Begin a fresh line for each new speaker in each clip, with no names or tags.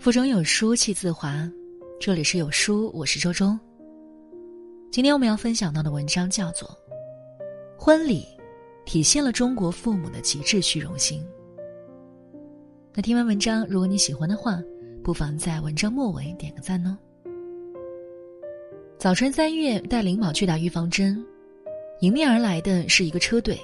腹中有书气自华，这里是有书，我是周周。今天我们要分享到的文章叫做《婚礼》，体现了中国父母的极致虚荣心。那听完文章，如果你喜欢的话，不妨在文章末尾点个赞哦。早春三月，带林宝去打预防针，迎面而来的是一个车队，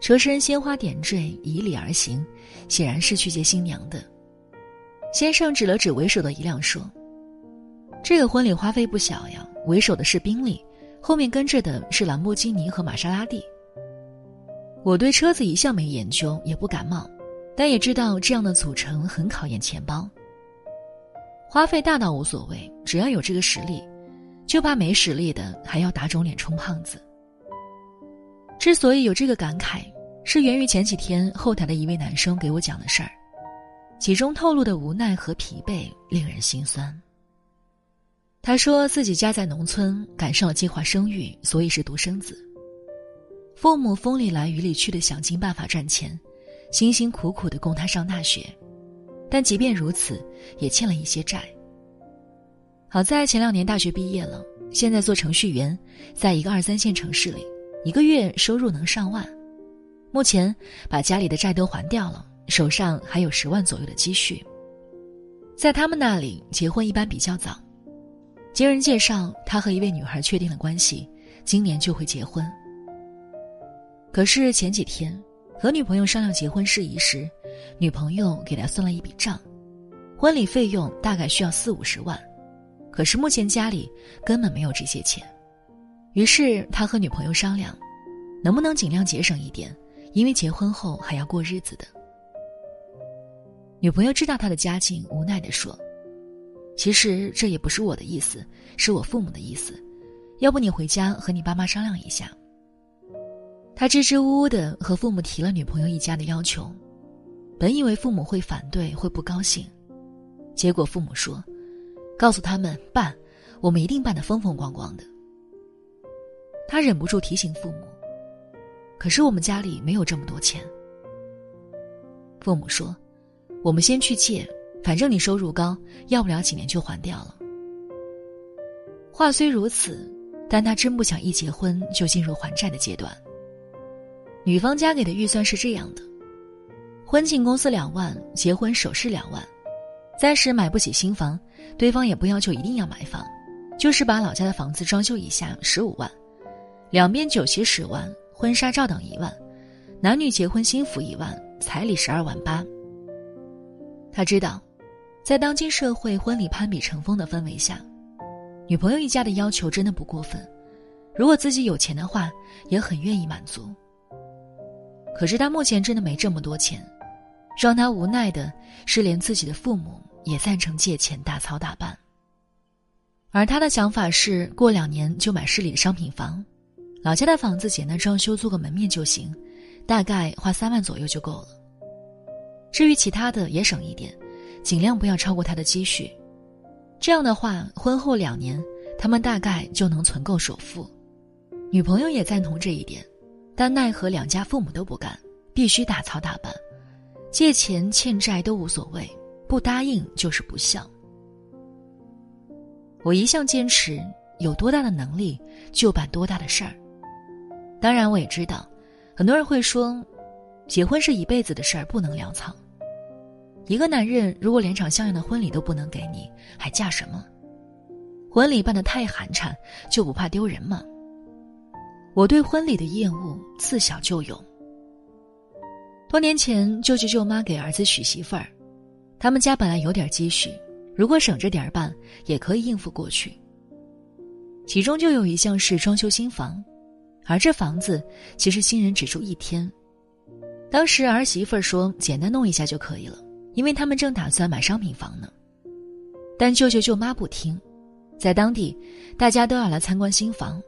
车身鲜花点缀，以礼而行，显然是去接新娘的。先生指了指为首的一辆，说：“这个婚礼花费不小呀，为首的是宾利，后面跟着的是兰博基尼和玛莎拉蒂。”我对车子一向没研究，也不感冒，但也知道这样的组成很考验钱包。花费大倒无所谓，只要有这个实力，就怕没实力的还要打肿脸充胖子。之所以有这个感慨，是源于前几天后台的一位男生给我讲的事儿。其中透露的无奈和疲惫令人心酸。他说自己家在农村，赶上了计划生育，所以是独生子。父母风里来雨里去的想尽办法赚钱，辛辛苦苦的供他上大学，但即便如此，也欠了一些债。好在前两年大学毕业了，现在做程序员，在一个二三线城市里，一个月收入能上万，目前把家里的债都还掉了。手上还有十万左右的积蓄，在他们那里结婚一般比较早。经人介绍，他和一位女孩确定了关系，今年就会结婚。可是前几天和女朋友商量结婚事宜时，女朋友给他算了一笔账，婚礼费用大概需要四五十万，可是目前家里根本没有这些钱。于是他和女朋友商量，能不能尽量节省一点，因为结婚后还要过日子的。女朋友知道他的家境，无奈地说：“其实这也不是我的意思，是我父母的意思。要不你回家和你爸妈商量一下。”他支支吾吾的和父母提了女朋友一家的要求，本以为父母会反对，会不高兴，结果父母说：“告诉他们办，我们一定办得风风光光的。”他忍不住提醒父母：“可是我们家里没有这么多钱。”父母说。我们先去借，反正你收入高，要不了几年就还掉了。话虽如此，但他真不想一结婚就进入还债的阶段。女方家给的预算是这样的：婚庆公司两万，结婚首饰两万，暂时买不起新房，对方也不要求一定要买房，就是把老家的房子装修一下，十五万，两边酒席十万，婚纱照等一万，男女结婚新服一万，彩礼十二万八。他知道，在当今社会婚礼攀比成风的氛围下，女朋友一家的要求真的不过分。如果自己有钱的话，也很愿意满足。可是他目前真的没这么多钱，让他无奈的是，连自己的父母也赞成借钱大操大办。而他的想法是，过两年就买市里的商品房，老家的房子简单装修，做个门面就行，大概花三万左右就够了。至于其他的也省一点，尽量不要超过他的积蓄。这样的话，婚后两年，他们大概就能存够首付。女朋友也赞同这一点，但奈何两家父母都不干，必须大操大办，借钱欠债都无所谓，不答应就是不孝。我一向坚持，有多大的能力就办多大的事儿。当然，我也知道，很多人会说，结婚是一辈子的事儿，不能潦草。一个男人如果连场像样的婚礼都不能给你，还嫁什么？婚礼办得太寒碜，就不怕丢人吗？我对婚礼的厌恶自小就有。多年前，舅舅舅妈给儿子娶媳妇儿，他们家本来有点积蓄，如果省着点儿办，也可以应付过去。其中就有一项是装修新房，而这房子其实新人只住一天。当时儿媳妇儿说：“简单弄一下就可以了。”因为他们正打算买商品房呢，但舅舅舅妈不听，在当地，大家都要来参观新房，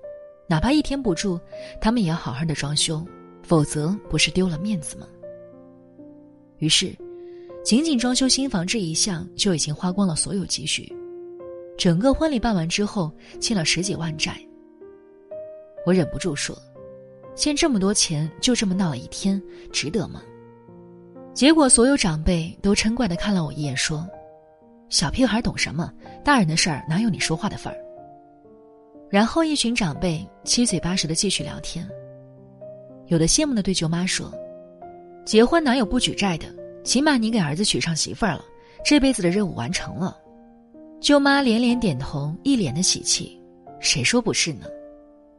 哪怕一天不住，他们也要好好的装修，否则不是丢了面子吗？于是，仅仅装修新房这一项就已经花光了所有积蓄，整个婚礼办完之后，欠了十几万债。我忍不住说：“欠这么多钱，就这么闹了一天，值得吗？”结果，所有长辈都嗔怪的看了我一眼，说：“小屁孩懂什么？大人的事儿哪有你说话的份儿？然后一群长辈七嘴八舌的继续聊天。有的羡慕的对舅妈说：“结婚哪有不举债的？起码你给儿子娶上媳妇儿了，这辈子的任务完成了。”舅妈连连点头，一脸的喜气。谁说不是呢？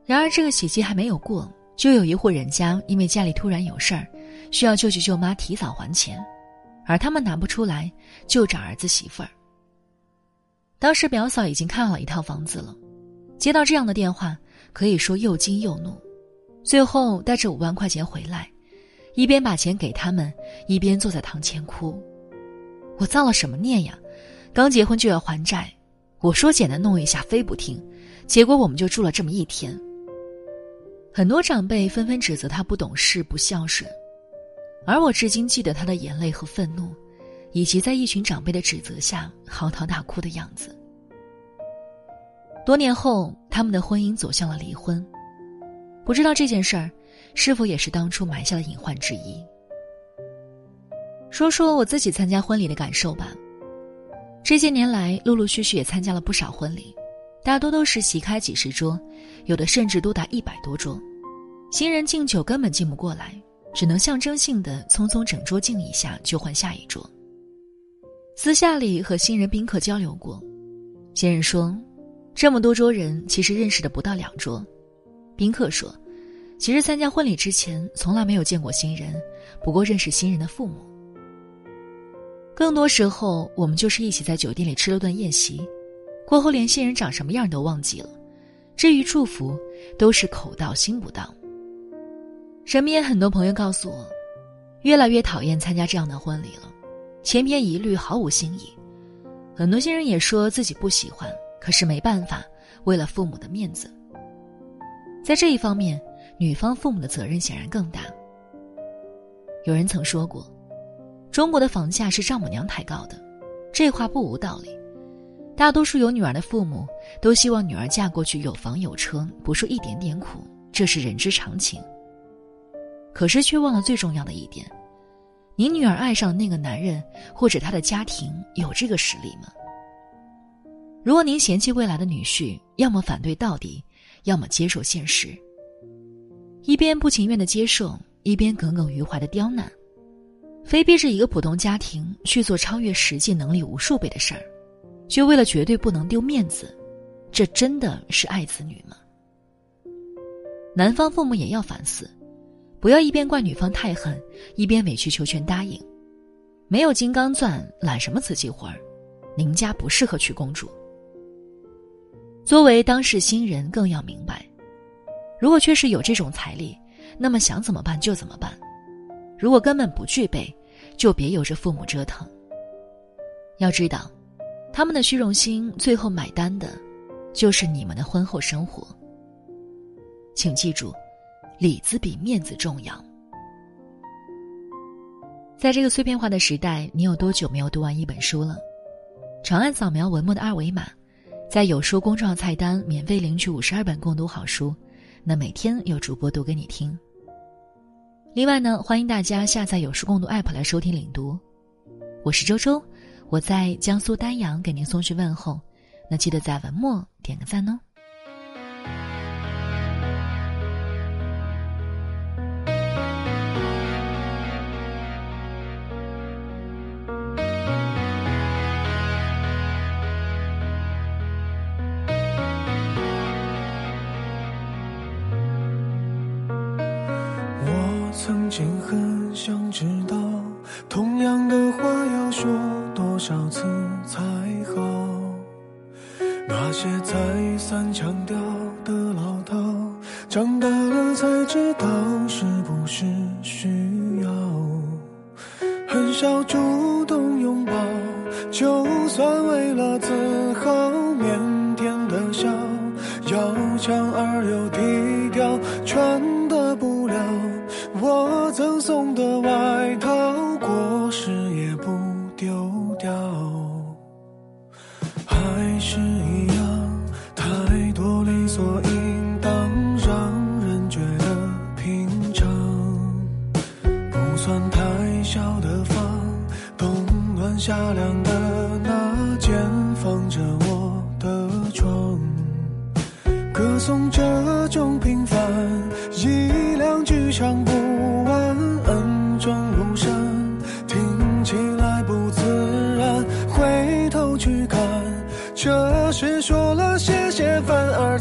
然而这个喜气还没有过，就有一户人家因为家里突然有事儿，需要舅舅舅妈提早还钱，而他们拿不出来，就找儿子媳妇儿。当时表嫂已经看好一套房子了，接到这样的电话，可以说又惊又怒。最后带着五万块钱回来，一边把钱给他们，一边坐在堂前哭。我造了什么孽呀？刚结婚就要还债，我说简单弄一下，非不听，结果我们就住了这么一天。很多长辈纷纷指责他不懂事、不孝顺，而我至今记得他的眼泪和愤怒，以及在一群长辈的指责下嚎啕大哭的样子。多年后，他们的婚姻走向了离婚。不知道这件事儿，是否也是当初埋下的隐患之一？说说我自己参加婚礼的感受吧。这些年来，陆陆续续也参加了不少婚礼，大多都是席开几十桌，有的甚至多达一百多桌。新人敬酒根本敬不过来，只能象征性的匆匆整桌敬一下，就换下一桌。私下里和新人宾客交流过，新人说，这么多桌人，其实认识的不到两桌。宾客说：“其实参加婚礼之前，从来没有见过新人，不过认识新人的父母。更多时候，我们就是一起在酒店里吃了顿宴席，过后连新人长什么样都忘记了。至于祝福，都是口到心不到。身边很多朋友告诉我，越来越讨厌参加这样的婚礼了，千篇一律，毫无新意。很多新人也说自己不喜欢，可是没办法，为了父母的面子。”在这一方面，女方父母的责任显然更大。有人曾说过，中国的房价是丈母娘抬高的，这话不无道理。大多数有女儿的父母都希望女儿嫁过去有房有车，不受一点点苦，这是人之常情。可是却忘了最重要的一点：你女儿爱上那个男人或者他的家庭有这个实力吗？如果您嫌弃未来的女婿，要么反对到底。要么接受现实，一边不情愿的接受，一边耿耿于怀的刁难，非逼着一个普通家庭去做超越实际能力无数倍的事儿，就为了绝对不能丢面子，这真的是爱子女吗？男方父母也要反思，不要一边怪女方太狠，一边委曲求全答应，没有金刚钻揽什么瓷器活儿，您家不适合娶公主。作为当事新人，更要明白，如果确实有这种财力，那么想怎么办就怎么办；如果根本不具备，就别由着父母折腾。要知道，他们的虚荣心最后买单的，就是你们的婚后生活。请记住，里子比面子重要。在这个碎片化的时代，你有多久没有读完一本书了？长按扫描文末的二维码。在有书公众号菜单免费领取五十二本共读好书，那每天有主播读给你听。另外呢，欢迎大家下载有书共读 APP 来收听领读。我是周周，我在江苏丹阳给您送去问候，那记得在文末点个赞哦。
些再三强调的老套，长大了才知道是不是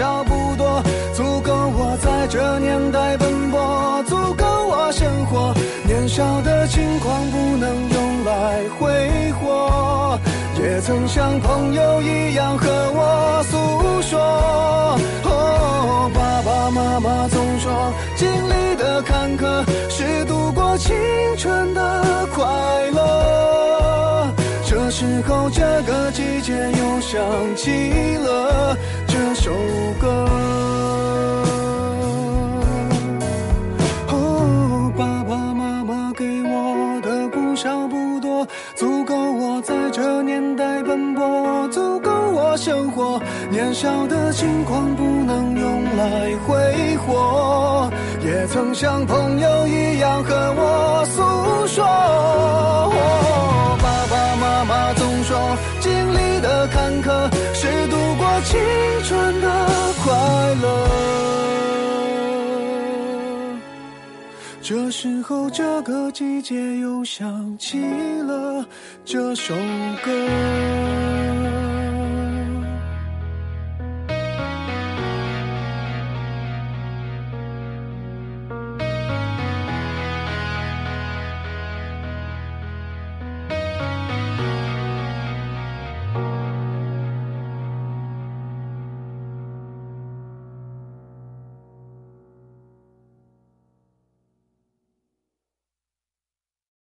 差不多，足够我在这年代奔波，足够我生活。年少的轻狂不能用来挥霍，也曾像朋友一样和我诉说。哦，爸爸妈妈总说，经历的坎坷是度过青春的快乐。这时候，这个季节又想起了首歌。哦，爸爸妈妈给我的不少不多，足够我在这年代奔波，足够我生活。年少的轻狂不能用来挥霍，也曾像朋友一样和我诉说。哦爸爸妈妈总说，经历的坎坷青春的快乐。这时候，这个季节又想起了这首歌。